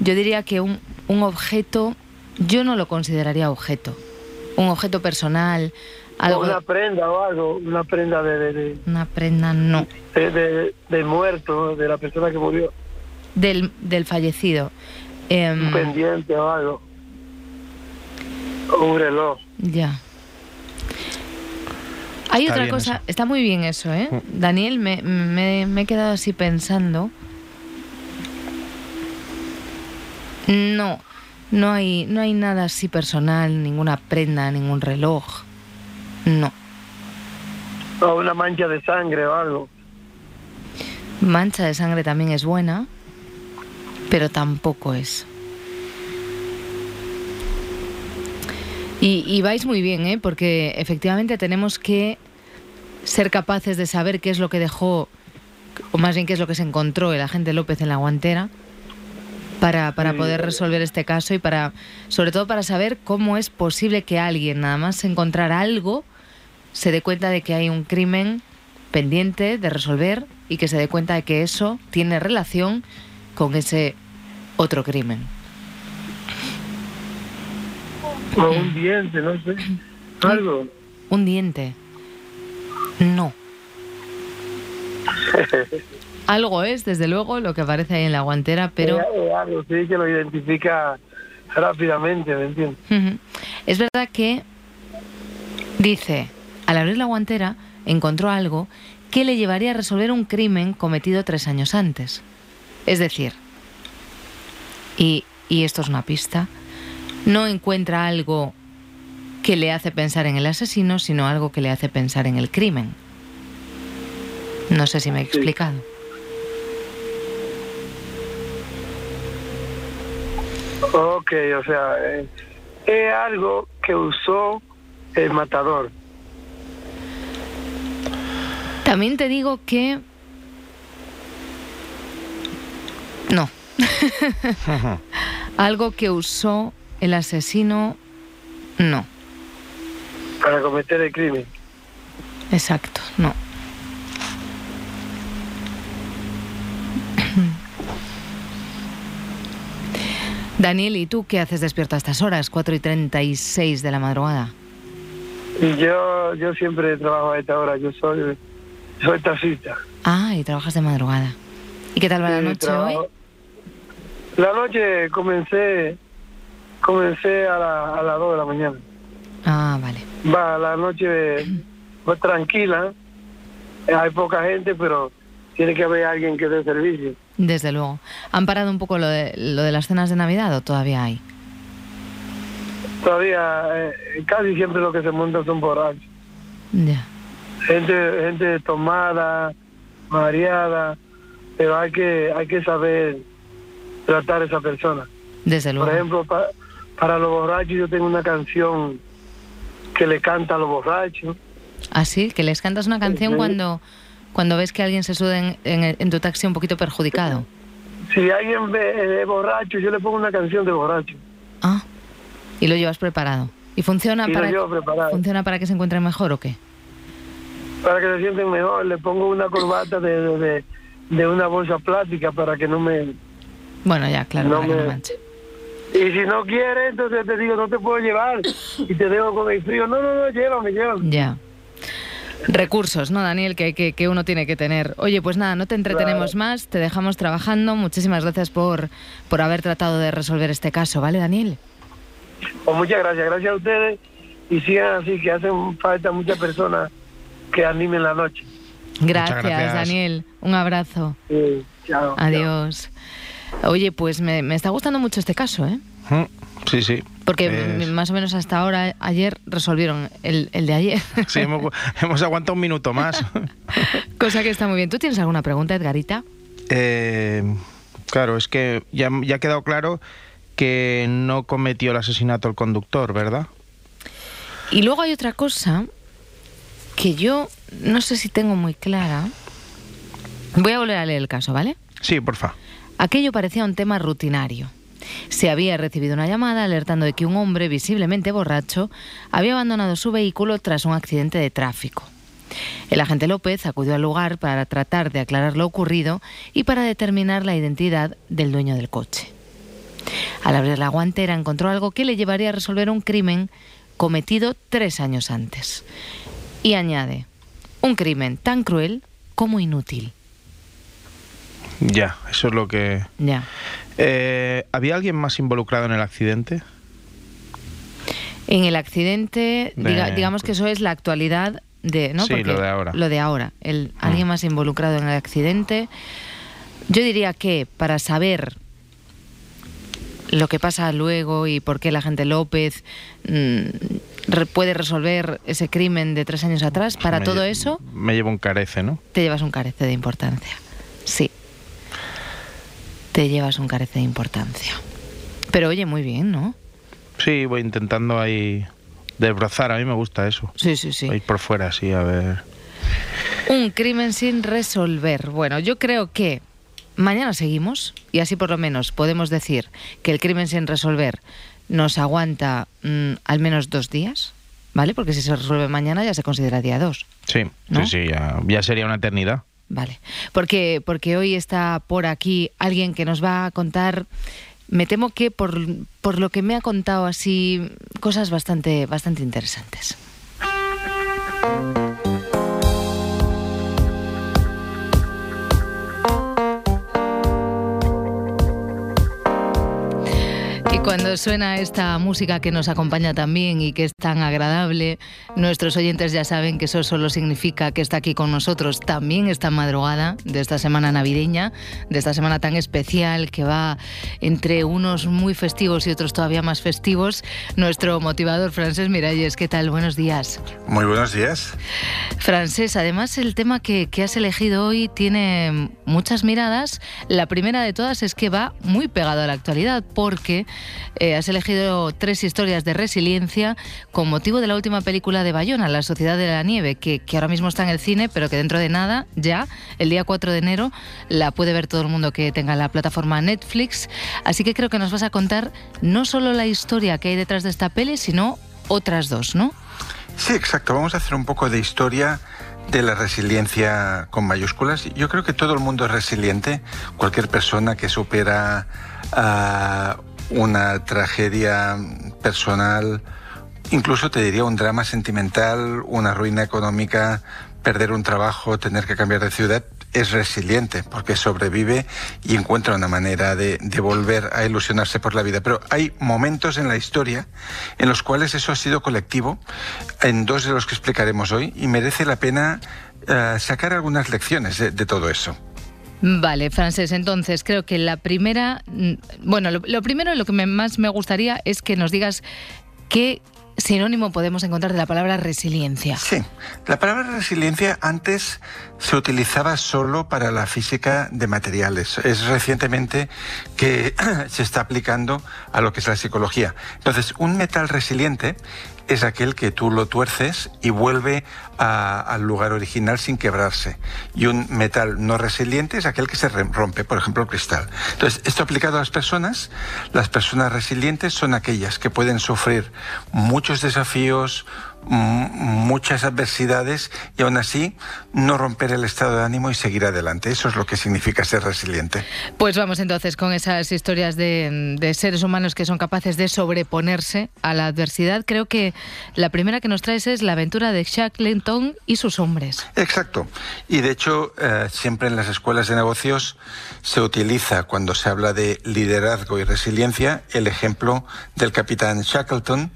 Yo diría que un, un objeto, yo no lo consideraría objeto. Un objeto personal, algo... Una prenda o algo, una prenda de... una prenda no. De, muerto, de la persona que murió. Del, del fallecido. Em, un pendiente o algo. O un reloj. Ya. Hay otra cosa, está muy bien eso, ¿eh? Mm. Daniel, me, me, me he quedado así pensando. No, no hay, no hay nada así personal, ninguna prenda, ningún reloj. No. O una mancha de sangre o algo. Mancha de sangre también es buena, pero tampoco es. Y, y, vais muy bien, ¿eh? porque efectivamente tenemos que ser capaces de saber qué es lo que dejó o más bien qué es lo que se encontró el agente López en la guantera para, para poder resolver este caso y para, sobre todo para saber cómo es posible que alguien, nada más encontrar algo, se dé cuenta de que hay un crimen pendiente de resolver y que se dé cuenta de que eso tiene relación con ese otro crimen. O un diente, no sé. Algo. Un diente. No. algo es, desde luego, lo que aparece ahí en la guantera, pero... algo, sí, que lo identifica rápidamente, ¿me entiendes? Es verdad que dice, al abrir la guantera, encontró algo que le llevaría a resolver un crimen cometido tres años antes. Es decir, y, y esto es una pista, no encuentra algo que le hace pensar en el asesino, sino algo que le hace pensar en el crimen. No sé si me he explicado. Ok, o sea, eh, es algo que usó el matador. También te digo que... No. algo que usó el asesino, no. Para cometer el crimen. Exacto, no. Daniel, ¿y tú qué haces despierto a estas horas, 4 y 36 de la madrugada? Yo, yo siempre trabajo a esta hora, yo soy, soy taxista. Ah, y trabajas de madrugada. ¿Y qué tal va la noche hoy? La noche comencé comencé a, la, a las 2 de la mañana. Ah, vale. Va, la noche fue tranquila, hay poca gente, pero tiene que haber alguien que dé servicio. Desde luego. ¿Han parado un poco lo de, lo de las cenas de Navidad o todavía hay? Todavía, eh, casi siempre lo que se monta son borrachos. Ya. Gente, gente tomada, mareada, pero hay que, hay que saber tratar a esa persona. Desde luego. Por ejemplo, para los borrachos yo tengo una canción que le canta a los borrachos. ¿Ah, sí? ¿Que les cantas una canción cuando cuando ves que alguien se sube en, tu taxi un poquito perjudicado? Si alguien ve eh, borracho, yo le pongo una canción de borracho. Ah, y lo llevas preparado. ¿Y funciona, para, funciona para que se encuentren mejor o qué? Para que se sienten mejor. Le pongo una corbata de, de, una bolsa plástica para que no me... Bueno, ya, claro, no me... manche. Y si no quiere, entonces te digo, no te puedo llevar y te dejo con el frío. No, no, no, llévame, llévame. Ya. Recursos, ¿no, Daniel? Que, que, uno tiene que tener. Oye, pues nada, no te entretenemos más, te dejamos trabajando. Muchísimas gracias por, por haber tratado de resolver este caso, ¿vale, Daniel? Pues muchas gracias, gracias a ustedes. Y sigan así, que hacen falta muchas personas que animen la noche. Gracias, Daniel. Un abrazo. chao. Adiós. Oye, pues me, me, está gustando mucho este caso, ¿eh? Sí, sí. Porque más o menos hasta ahora, ayer, resolvieron el, el de ayer. Sí, hemos, aguantado un minuto más. Cosa que está muy bien. ¿Tú tienes alguna pregunta, Edgarita? Eh, claro, es que ya, ya ha quedado claro que no cometió el asesinato el conductor, ¿verdad? Y luego hay otra cosa que yo no sé si tengo muy clara. Voy a volver a leer el caso, ¿vale? Sí, porfa. Aquello parecía un tema rutinario. Se había recibido una llamada alertando de que un hombre visiblemente borracho había abandonado su vehículo tras un accidente de tráfico. El agente López acudió al lugar para tratar de aclarar lo ocurrido y para determinar la identidad del dueño del coche. Al abrir la guantera encontró algo que le llevaría a resolver un crimen cometido tres años antes. Y añade, un crimen tan cruel como inútil. Ya, eso es lo que... Ya. Eh, ¿Había alguien más involucrado en el accidente? En el accidente, digamos que eso es la actualidad de, ¿no? Sí, lo de ahora. Lo de ahora, el, mm. alguien más involucrado en el accidente. Yo diría que para saber lo que pasa luego y por qué la gente López mm, puede resolver ese crimen de tres años atrás, para todo eso... Me llevo un carece, ¿no? Te llevas un carece de importancia, sí te llevas un carece de importancia. Pero oye, muy bien, ¿no? Sí, voy intentando ahí desbrozar, a mí me gusta eso. Sí, sí, sí. Ir por fuera, sí, a ver. Un crimen sin resolver. Bueno, yo creo que mañana seguimos y así por lo menos podemos decir que el crimen sin resolver nos aguanta mm, al menos dos días, ¿vale? Porque si se resuelve mañana ya se considera día dos. Sí, sí, sí, ya, sería una eternidad. Vale, porque, porque hoy está por aquí alguien que nos va a contar me temo que por, por, lo que me ha contado así cosas bastante, bastante interesantes. Cuando suena esta música que nos acompaña también y que es tan agradable, nuestros oyentes ya saben que eso solo significa que está aquí con nosotros también esta madrugada de esta semana navideña, de esta semana tan especial que va entre unos muy festivos y otros todavía más festivos, nuestro motivador Francés Miralles. ¿Qué tal? Buenos días. Muy buenos días. Francés, además el tema que, que has elegido hoy tiene muchas miradas. La primera de todas es que va muy pegado a la actualidad porque eh, has elegido tres historias de resiliencia con motivo de la última película de Bayona, La Sociedad de la Nieve, que, ahora mismo está en el cine, pero que dentro de nada, ya, el día 4 de enero, la puede ver todo el mundo que tenga la plataforma Netflix. Así que creo que nos vas a contar no solo la historia que hay detrás de esta peli, sino otras dos, ¿no? Sí, exacto. Vamos a hacer un poco de historia de la resiliencia con mayúsculas. Yo creo que todo el mundo es resiliente. Cualquier persona que supera uh, una tragedia personal, incluso te diría un drama sentimental, una ruina económica, perder un trabajo, tener que cambiar de ciudad, es resiliente porque sobrevive y encuentra una manera de, volver a ilusionarse por la vida. Pero hay momentos en la historia en los cuales eso ha sido colectivo, en dos de los que explicaremos hoy, y merece la pena eh, sacar algunas lecciones de todo eso. Vale, Frances, entonces creo que la primera, mm, bueno, lo, primero, lo que más me gustaría es que nos digas qué sinónimo podemos encontrar de la palabra resiliencia. Sí, la palabra resiliencia antes se utilizaba solo para la física de materiales. Es recientemente que se está aplicando a lo que es la psicología. Entonces, un metal resiliente es aquel que tú lo tuerces y vuelve al lugar original sin quebrarse. Y un metal no resiliente es aquel que se rompe, por ejemplo, el cristal. Entonces, esto aplicado a las personas, las personas resilientes son aquellas que pueden sufrir muchos desafíos, muchas adversidades y aún así no romper el estado de ánimo y seguir adelante. Eso es lo que significa ser resiliente. Pues vamos entonces con esas historias de, seres humanos que son capaces de sobreponerse a la adversidad. Creo que la primera que nos traes es la aventura de Shackleton y sus hombres. Exacto. Y de hecho, eh, siempre en las escuelas de negocios se utiliza cuando se habla de liderazgo y resiliencia el ejemplo del capitán Shackleton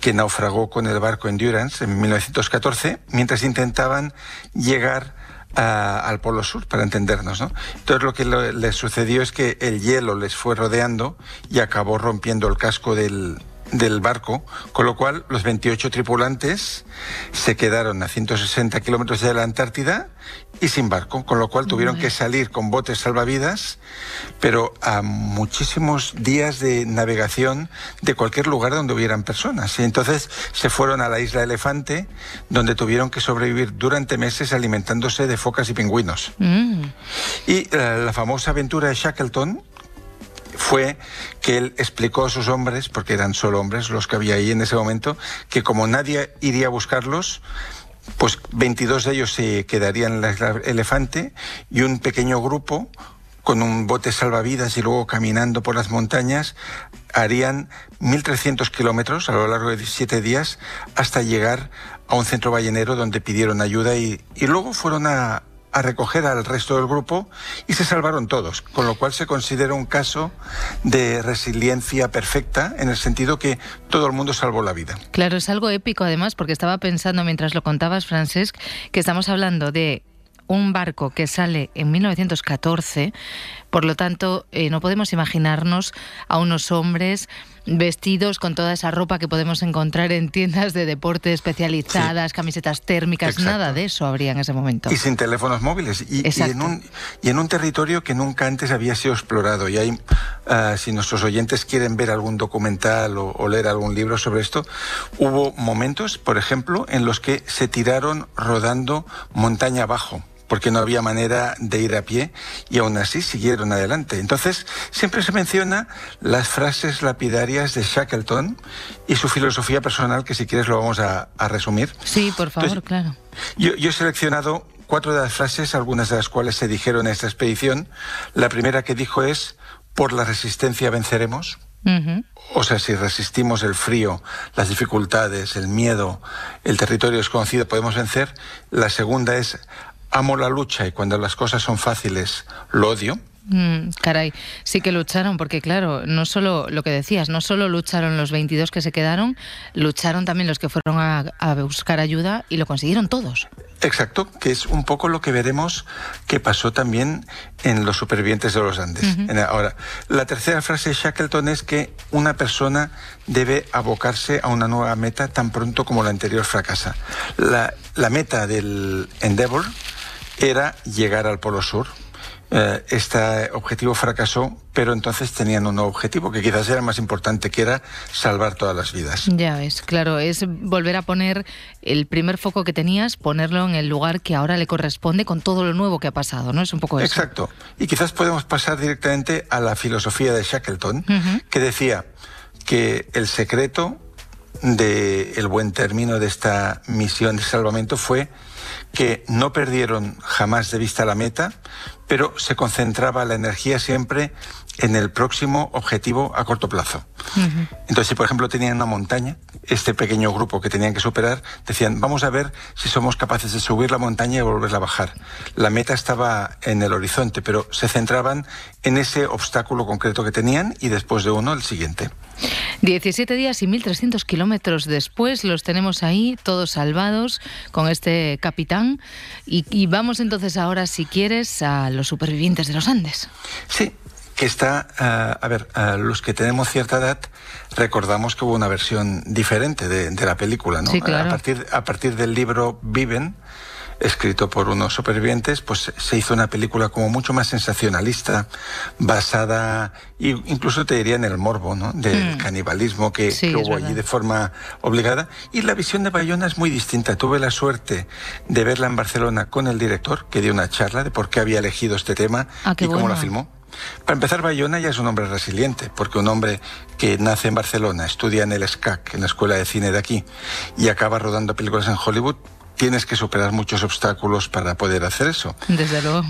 que naufragó con el barco Endurance en 1914 mientras intentaban llegar al Polo Sur, para entendernos. ¿no? Entonces lo que les sucedió es que el hielo les fue rodeando y acabó rompiendo el casco del, del barco, con lo cual los 28 tripulantes se quedaron a 160 kilómetros de la Antártida y sin barco, con lo cual tuvieron que salir con botes salvavidas, pero a muchísimos días de navegación de cualquier lugar donde hubieran personas. Y entonces se fueron a la isla Elefante, donde tuvieron que sobrevivir durante meses alimentándose de focas y pingüinos. Mm. Y eh, la famosa aventura de Shackleton, fue que él explicó a sus hombres, porque eran solo hombres los que había ahí en ese momento, que como nadie iría a buscarlos, pues 22 de ellos se quedarían en la elefante y un pequeño grupo con un bote salvavidas y luego caminando por las montañas harían 1.300 kilómetros a lo largo de siete días hasta llegar a un centro ballenero donde pidieron ayuda y luego fueron a, a recoger al resto del grupo y se salvaron todos, con lo cual se considera un caso de resiliencia perfecta en el sentido que todo el mundo salvó la vida. Claro, es algo épico además porque estaba pensando mientras lo contabas, Francesc, que estamos hablando de un barco que sale en 1914, por lo tanto, eh, no podemos imaginarnos a unos hombres vestidos con toda esa ropa que podemos encontrar en tiendas de deporte especializadas, camisetas térmicas, nada de eso habría en ese momento. Y sin teléfonos móviles. Y, en un, y en un territorio que nunca antes había sido explorado. Y hay ah, si nuestros oyentes quieren ver algún documental o, leer algún libro sobre esto, hubo momentos, por ejemplo, en los que se tiraron rodando montaña abajo porque no había manera de ir a pie y aún así siguieron adelante. Entonces, siempre se menciona las frases lapidarias de Shackleton y su filosofía personal, que si quieres lo vamos a, resumir. Sí, por favor, claro. Yo, he seleccionado cuatro de las frases, algunas de las cuales se dijeron en esta expedición. La primera que dijo es, por la resistencia venceremos. O sea, si resistimos el frío, las dificultades, el miedo, el territorio desconocido, podemos vencer. La segunda es, amo la lucha y cuando las cosas son fáciles, lo odio. Mm, caray, sí que lucharon, porque claro, no solo lo que decías, no solo lucharon los 22 que se quedaron, lucharon también los que fueron a, buscar ayuda y lo consiguieron todos. Exacto, que es un poco lo que veremos que pasó también en los supervivientes de los Andes. Ahora, la tercera frase de Shackleton es que una persona debe abocarse a una nueva meta tan pronto como la anterior fracasa. La, la meta del Endeavour era llegar al Polo Sur eh, este objetivo fracasó, pero entonces tenían un nuevo objetivo que quizás era más importante, que era salvar todas las vidas. Ya ves, claro, es volver a poner el primer foco que tenías, ponerlo en el lugar que ahora le corresponde con todo lo nuevo que ha pasado, ¿no? Es un poco eso. Exacto. Y quizás podemos pasar directamente a la filosofía de Shackleton, que decía que el secreto del buen término de esta misión de salvamento fue que no perdieron jamás de vista la meta, pero se concentraba la energía siempre en el próximo objetivo a corto plazo. Entonces, si por ejemplo tenían una montaña, este pequeño grupo que tenían que superar, decían, vamos a ver si somos capaces de subir la montaña y volverla a bajar. La meta estaba en el horizonte, pero se centraban en ese obstáculo concreto que tenían y después de uno el siguiente. 17 días y 1.300 kilómetros después los tenemos ahí, todos salvados, con este capitán. Y, y, vamos entonces ahora, si quieres, a los supervivientes de los Andes. Sí, que está, eh, a ver, eh, los que tenemos cierta edad recordamos que hubo una versión diferente de, la película, ¿no? Sí, claro. a, partir, a partir del libro Viven, escrito por unos supervivientes, pues se hizo una película como mucho más sensacionalista, basada, incluso te diría en el morbo, ¿no? Del mm. canibalismo que, hubo allí de forma obligada. Y la visión de Bayona es muy distinta. Tuve la suerte de verla en Barcelona con el director, que dio una charla de por qué había elegido este tema ah, y cómo la filmó. Para empezar, Bayona ya es un hombre resiliente, porque un hombre que nace en Barcelona, estudia en el SCAC, en la Escuela de Cine de aquí, y acaba rodando películas en Hollywood, tienes que superar muchos obstáculos para poder hacer eso. Desde luego.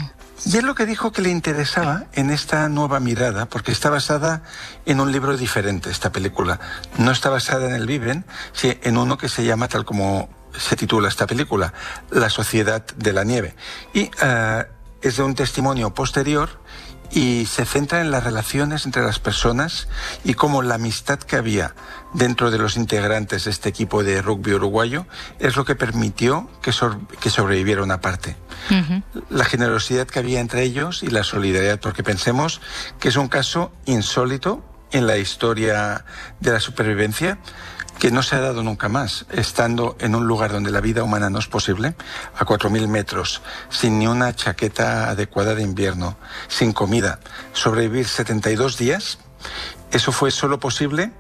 Y es lo que dijo que le interesaba en esta nueva mirada, porque está basada en un libro diferente, esta película. No está basada en el Viven, sino en uno que se llama, tal como se titula esta película, La Sociedad de la Nieve. Y eh, es de un testimonio posterior y se centra en las relaciones entre las personas y cómo la amistad que había dentro de los integrantes de este equipo de rugby uruguayo es lo que permitió que, que sobreviviera una parte. La generosidad que había entre ellos y la solidaridad, porque pensemos que es un caso insólito en la historia de la supervivencia que no se ha dado nunca más, estando en un lugar donde la vida humana no es posible, a 4.000 metros, sin ni una chaqueta adecuada de invierno, sin comida, sobrevivir 72 días, eso fue solo posible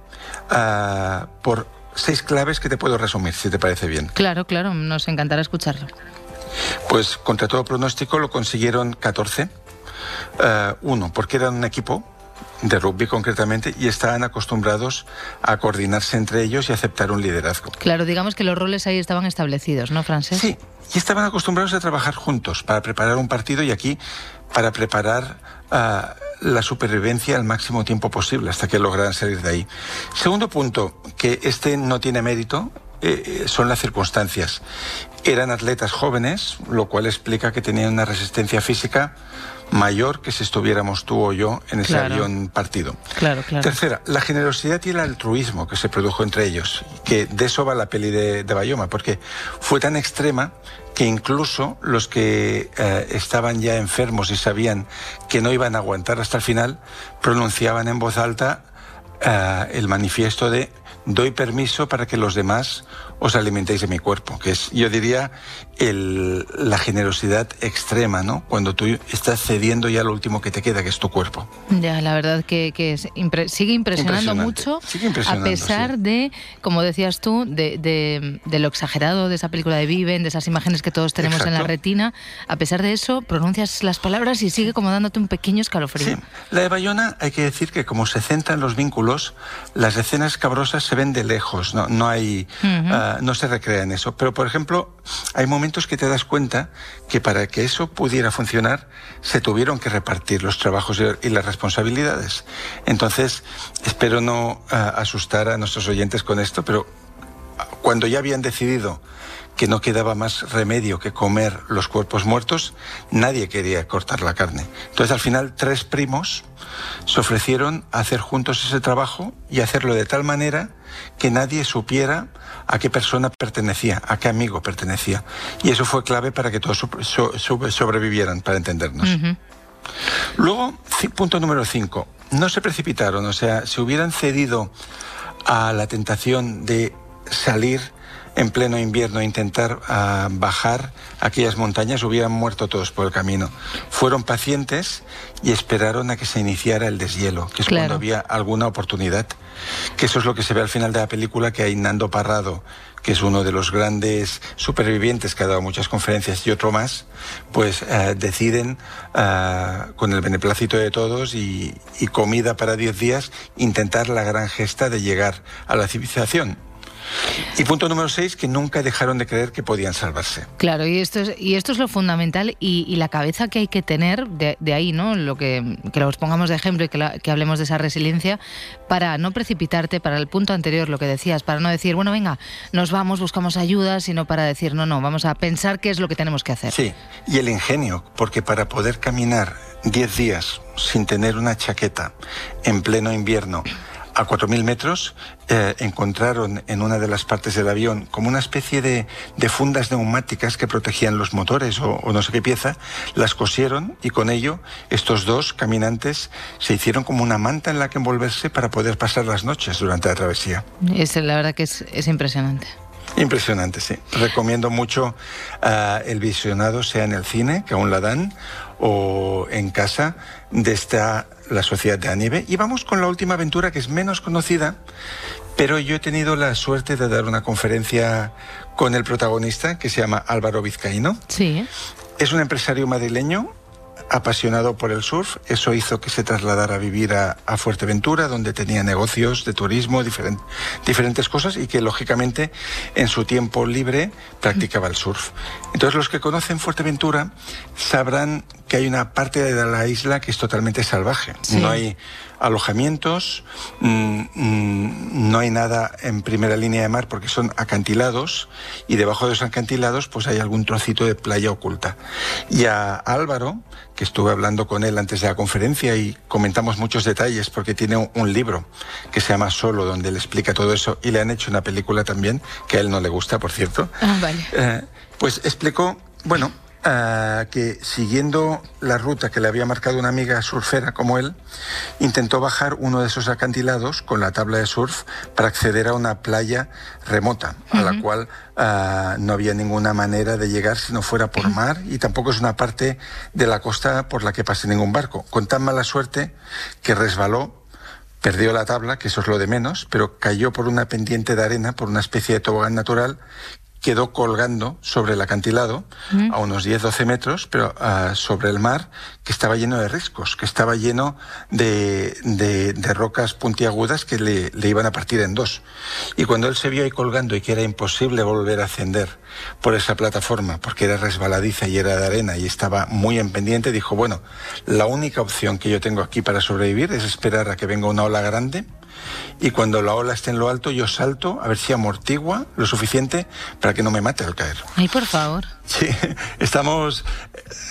uh, por seis claves que te puedo resumir, si te parece bien. Claro, claro, nos encantará escucharlo. Pues contra todo pronóstico lo consiguieron 14. Uh, uno, porque eran un equipo de rugby concretamente, y estaban acostumbrados a coordinarse entre ellos y aceptar un liderazgo. Claro, digamos que los roles ahí estaban establecidos, ¿no, Francés? Sí, y estaban acostumbrados a trabajar juntos para preparar un partido y aquí para preparar ah, la supervivencia al máximo tiempo posible hasta que lograran salir de ahí. Segundo punto, que este no tiene mérito, eh, eh, son las circunstancias. Eran atletas jóvenes, lo cual explica que tenían una resistencia física mayor que si estuviéramos tú o yo en ese avión partido. Claro, claro. Tercera, la generosidad y el altruismo que se produjo entre ellos, que de eso va la peli de, Bayoma, porque fue tan extrema que incluso los que eh, estaban ya enfermos y sabían que no iban a aguantar hasta el final, pronunciaban en voz alta eh, el manifiesto de doy permiso para que los demás os alimentéis de mi cuerpo, que es, yo diría, el, la generosidad extrema, ¿no? Cuando tú estás cediendo ya lo último que te queda, que es tu cuerpo. Ya, la verdad que, que sigue impresionando mucho, a pesar de, como decías tú, de, de, lo exagerado de esa película de Viven, de esas imágenes que todos tenemos en la retina, a pesar de eso, pronuncias las palabras y sigue como dándote un pequeño escalofrío. Sí. La de Bayona hay que decir que como se centran los vínculos, las escenas cabrosas se ven de lejos, no, no hay, ah, no se recrea en eso. Pero, por ejemplo, hay momentos que te das cuenta que para que eso pudiera funcionar, se tuvieron que repartir los trabajos y las responsabilidades. Entonces, espero no ah, asustar a nuestros oyentes con esto, pero cuando ya habían decidido que no quedaba más remedio que comer los cuerpos muertos, nadie quería cortar la carne. Entonces al final tres primos se ofrecieron a hacer juntos ese trabajo y hacerlo de tal manera que nadie supiera a qué persona pertenecía, a qué amigo pertenecía. Y eso fue clave para que todos sobrevivieran, para entendernos. Luego, punto número cinco, no se precipitaron, o sea, se hubieran cedido a la tentación de salir en pleno invierno a intentar ah, bajar aquellas montañas, hubieran muerto todos por el camino. Fueron pacientes y esperaron a que se iniciara el deshielo, que es cuando había alguna oportunidad. Que eso es lo que se ve al final de la película, que hay Nando Parrado, que es uno de los grandes supervivientes que ha dado muchas conferencias y otro más, pues ah, deciden, ah, con el beneplácito de todos y, y comida para 10 días, intentar la gran gesta de llegar a la civilización. Y punto número seis, que nunca dejaron de creer que podían salvarse. Claro, y esto es, y esto es lo fundamental y, la cabeza que hay que tener de, ahí, ¿no? Lo que, que los pongamos de ejemplo y que, que, hablemos de esa resiliencia para no precipitarte, para el punto anterior, lo que decías, para no decir, bueno, venga, nos vamos, buscamos ayuda, sino para decir, no, no, vamos a pensar qué es lo que tenemos que hacer. Sí, y el ingenio, porque para poder caminar 10 días sin tener una chaqueta en pleno invierno, a 4.000 metros eh, encontraron en una de las partes del avión como una especie de, fundas neumáticas que protegían los motores o, no sé qué pieza, las cosieron y con ello estos dos caminantes se hicieron como una manta en la que envolverse para poder pasar las noches durante la travesía. Es, la verdad que es, impresionante. Impresionante, sí. Recomiendo mucho uh, El Visionado, sea en el cine, que aún la dan, o en casa, de esta La Sociedad de Anive. Y vamos con la última aventura que es menos conocida, pero yo he tenido la suerte de dar una conferencia con el protagonista, que se llama Álvaro Vizcaíno. Sí. Es un empresario madrileño apasionado por el surf. Eso hizo que se trasladara a vivir a, Fuerteventura, donde tenía negocios de turismo, diferentes cosas, y que lógicamente en su tiempo libre practicaba el surf. Entonces los que conocen Fuerteventura sabrán que hay una parte de la isla que es totalmente salvaje. No hay alojamientos, mm, mm, no hay nada en primera línea de mar porque son acantilados y debajo de esos acantilados pues hay algún trocito de playa oculta. Y a Álvaro, que estuve hablando con él antes de la conferencia y comentamos muchos detalles porque tiene un, libro que se llama Solo, donde él explica todo eso y le han hecho una película también, que a él no le gusta, por cierto. Ah, vale. Eh, pues explicó, bueno, que siguiendo la ruta que le había marcado una amiga surfera como él, intentó bajar uno de esos acantilados con la tabla de surf para acceder a una playa remota, a la cual ah, no había ninguna manera de llegar si no fuera por mar y tampoco es una parte de la costa por la que pase ningún barco. Con tan mala suerte que resbaló perdió la tabla, que eso es lo de menos, pero cayó por una pendiente de arena, por una especie de tobogán natural, quedó colgando sobre el acantilado a unos 10-12 metros, pero ah, sobre el mar, que estaba lleno de riscos, que estaba lleno de, de, rocas puntiagudas que le, le, iban a partir en dos. Y cuando él se vio ahí colgando y que era imposible volver a ascender por esa plataforma, porque era resbaladiza y era de arena y estaba muy en pendiente, dijo, bueno, la única opción que yo tengo aquí para sobrevivir es esperar a que venga una ola grande y cuando la ola esté en lo alto yo salto a ver si amortigua lo suficiente para que no me mate al caer. Ay, por favor. Sí, estamos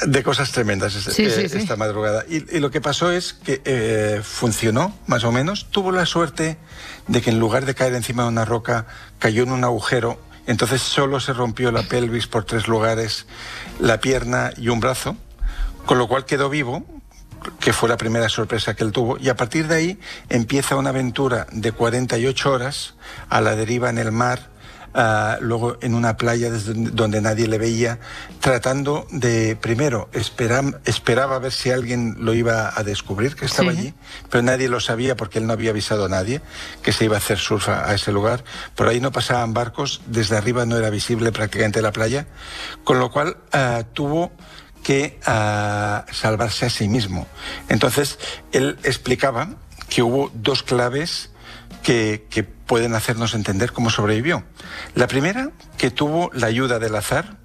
de cosas tremendas eh, esta madrugada. Y, lo que pasó es que eh, funcionó, más o menos. Tuvo la suerte de que en lugar de caer encima de una roca, cayó en un agujero. Entonces solo se rompió la pelvis por tres lugares, la pierna y un brazo, con lo cual quedó vivo, que fue la primera sorpresa que él tuvo, y a partir de ahí empieza una aventura de 48 horas a la deriva en el mar, uh, luego en una playa desde donde nadie le veía, tratando de, primero, esperar, esperaba a ver si alguien lo iba a descubrir, que estaba allí, pero nadie lo sabía porque él no había avisado a nadie que se iba a hacer surf a, ese lugar. Por ahí no pasaban barcos, desde arriba no era visible prácticamente la playa, con lo cual uh, tuvo que uh, salvarse a sí mismo. Entonces, él explicaba que hubo dos claves que, que pueden hacernos entender cómo sobrevivió. La primera, que tuvo la ayuda del azar,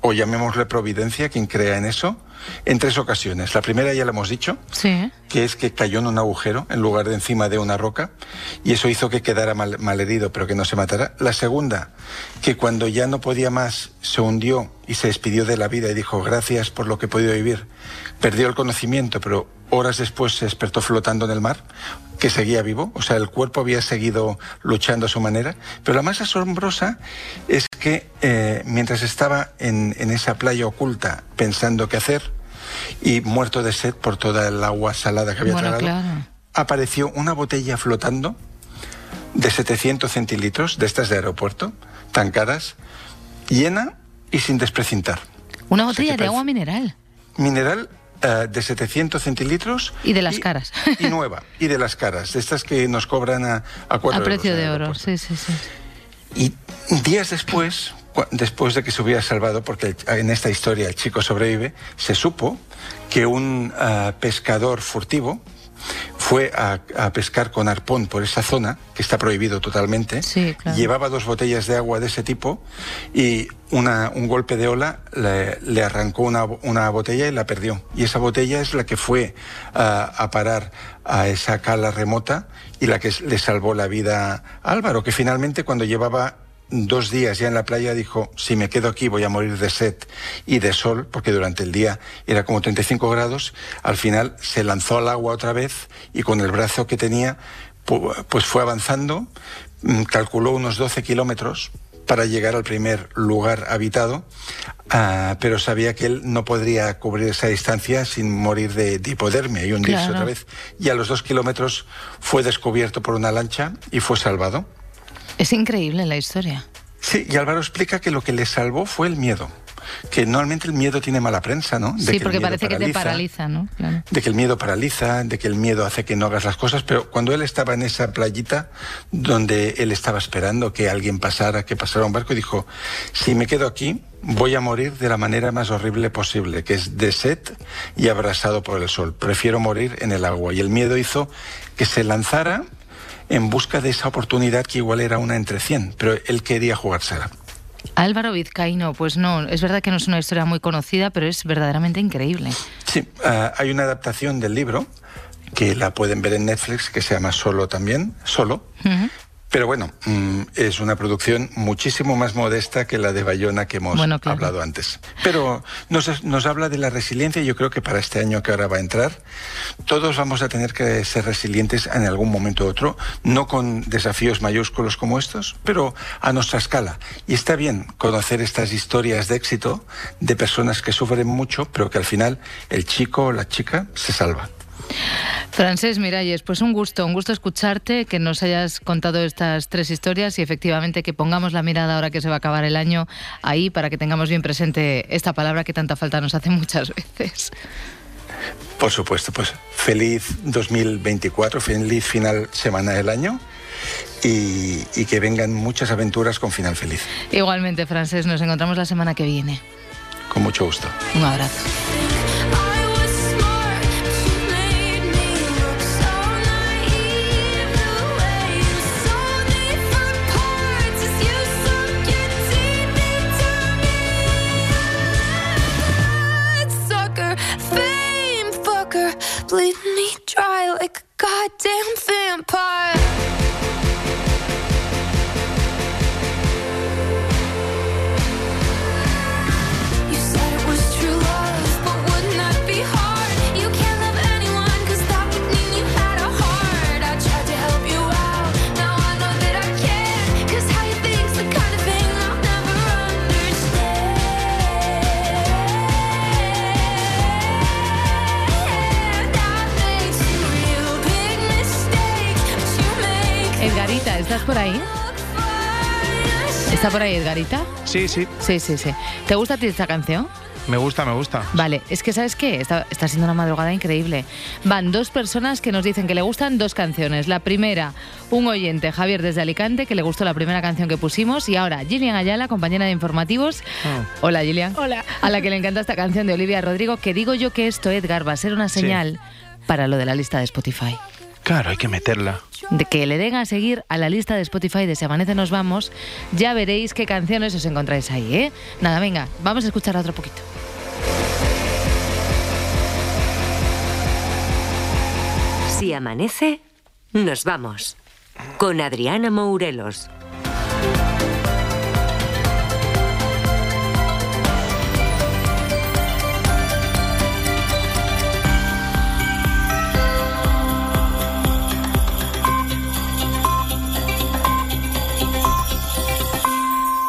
o llamémosle providencia, quien crea en eso, en tres ocasiones. La primera ya la hemos dicho, que es que cayó en un agujero en lugar de encima de una roca y eso hizo que quedara mal, herido pero que no se matara. La segunda, que cuando ya no podía más se hundió y se despidió de la vida y dijo gracias por lo que he podido vivir. Perdió el conocimiento pero horas después se despertó flotando en el mar que seguía vivo, o sea, el cuerpo había seguido luchando a su manera, pero la más asombrosa es que eh, mientras estaba en, esa playa oculta pensando qué hacer y muerto de sed por toda el agua salada que había tragado, apareció una botella flotando de 700 centilitros, de estas de aeropuerto, tan caras, llena y sin desprecintar. Una botella de agua mineral. Mineral eh, de 700 centilitros. Y de las caras. Y nueva, y de las caras, de estas que nos cobran a, a A precio de oro, sí, sí, sí. Y días después, después de que se hubiera salvado, porque en esta historia el chico sobrevive, se supo que un eh, pescador furtivo, fue a, pescar con arpón por esa zona, que está prohibido totalmente. Llevaba dos botellas de agua de ese tipo y un golpe de ola le, arrancó una, botella y la perdió. Y esa botella es la que fue a parar a esa cala remota y la que le salvó la vida a Álvaro, que finalmente cuando llevaba dos días ya en la playa dijo, si me quedo aquí voy a morir de sed y de sol, porque durante el día era como 35 grados, al final se lanzó al agua otra vez y con el brazo que tenía, pues fue avanzando, mm, calculó unos 12 kilómetros para llegar al primer lugar habitado, ah, pero sabía que él no podría cubrir esa distancia sin morir de, hipodermia y hundirse otra vez. Y a los dos kilómetros fue descubierto por una lancha y fue salvado. Es increíble la historia. Sí, y Álvaro explica que lo que le salvó fue el miedo. Que normalmente el miedo tiene mala prensa, ¿no? sí, porque parece que te paraliza, ¿no? De que el miedo paraliza, de que el miedo hace que no hagas las cosas, pero cuando él estaba en esa playita donde él estaba esperando que alguien pasara, que pasara un barco, y dijo, si me quedo aquí, voy a morir de la manera más horrible posible, que es de sed y abrasado por el sol. Prefiero morir en el agua. Y el miedo hizo que se lanzara en busca de esa oportunidad que igual era una entre 100, pero él quería jugársela. Álvaro Vizcaíno, pues no, es verdad que no es una historia muy conocida, pero es verdaderamente increíble. Sí, ah, hay una adaptación del libro que la pueden ver en Netflix que se llama Solo también, Solo, pero bueno, mm, es una producción muchísimo más modesta que la de Bayona que hemos hablado antes. Pero nos, nos habla de la resiliencia y yo creo que para este año que ahora va a entrar, todos vamos a tener que ser resilientes en algún momento u otro, no con desafíos mayúsculos como estos, pero a nuestra escala. Y está bien conocer estas historias de éxito de personas que sufren mucho, pero que al final el chico o la chica se salva. Francés Miralles, pues un gusto, un gusto escucharte, que nos hayas contado estas tres historias y efectivamente que pongamos la mirada ahora que se va a acabar el año ahí para que tengamos bien presente esta palabra que tanta falta nos hace muchas veces. Por supuesto, pues feliz 2024, feliz final semana del año. Y, y que vengan muchas aventuras con final feliz. Igualmente, Francés, nos encontramos la semana que viene. Con mucho gusto. Un abrazo. Goddamn vampire. Por ahí? ¿Está por ahí Edgarita? Sí, sí. Sí, sí, sí. ¿Te gusta a ti esta canción? Me gusta, me gusta. Vale, es que ¿sabes qué? Está, está, siendo una madrugada increíble. Van dos personas que nos dicen que le gustan dos canciones. La primera, un oyente, Javier desde Alicante, que le gustó la primera canción que pusimos. Y ahora, Gillian Ayala, compañera de informativos. Ah. Hola, Gillian. Hola. A la que le encanta esta canción de Olivia Rodrigo, que digo yo que esto, Edgar, va a ser una señal para lo de la lista de Spotify. Claro, hay que meterla. De que le den a seguir a la lista de Spotify de Se Amanece Nos Vamos, ya veréis qué canciones os encontráis ahí, ¿eh? Nada, venga, vamos a escuchar otro poquito. Si amanece, nos vamos. Con Adriana Mourelos.